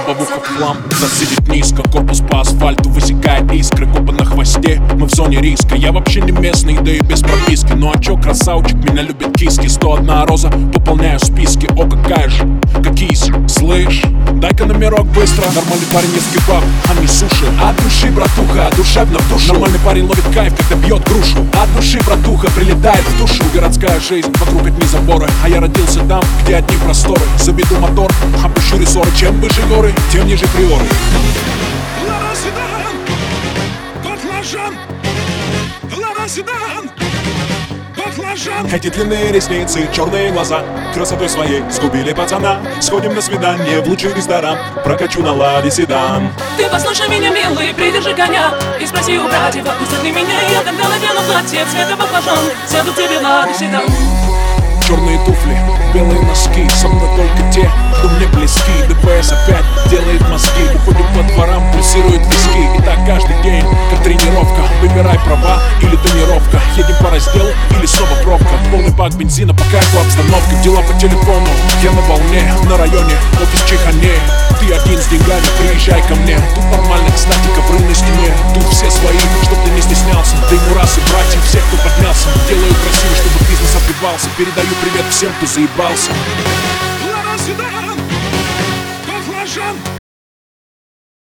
как хлам. Засидит низко, корпус по асфальту высекает искры. Копы на хвосте, мы в зоне риска. Я вообще не местный, да и без прописки. Ну а чё, красавчик, меня любят киски. 101 роза, пополняю списки. О, какая же, какие Дай-ка номерок быстро. Нормальный парень ест кебаб, а не суши. От души, братуха, душевно в душу. Нормальный парень ловит кайф, когда бьет грушу. От души, братуха, прилетает в душу. Городская жизнь, вокруг одни заборы. А я родился там, где одни просторы. Заведу мотор, опущу рессоры. Чем выше горы, тем ниже приоры. Лада Седан, Лада Седан, Эти длинные ресницы, черные глаза. Красотой своей сгубили пацана. Сходим на свидание в лучший ресторан. Прокачу на ладе седан. Ты послушай меня, милый, придержи коня. И спроси у братьев, отпустят ли меня. Я тогда надену платье цвета баклажан. Сяду к тебе в ладу седан. Черные туфли, белые носки Со мной только те, кто мне близки. ДПС опять делает мозги. Уходим по дворам, пульсируют виски. И так каждый день, как тренировка Выбирай права Разделу или пробка. Полный бак бензина, по кайфу обстановка Дела по телефону, я на волне. На районе, офис Чехане. Ты один с деньгами, приезжай ко мне. Тут нормально, кстати, ковры на стене. Тут все свои, чтоб ты не стеснялся. Ты ему раз и братья, всех, кто поднялся Делаю красиво, чтобы бизнес отбивался Передаю привет всем, кто заебался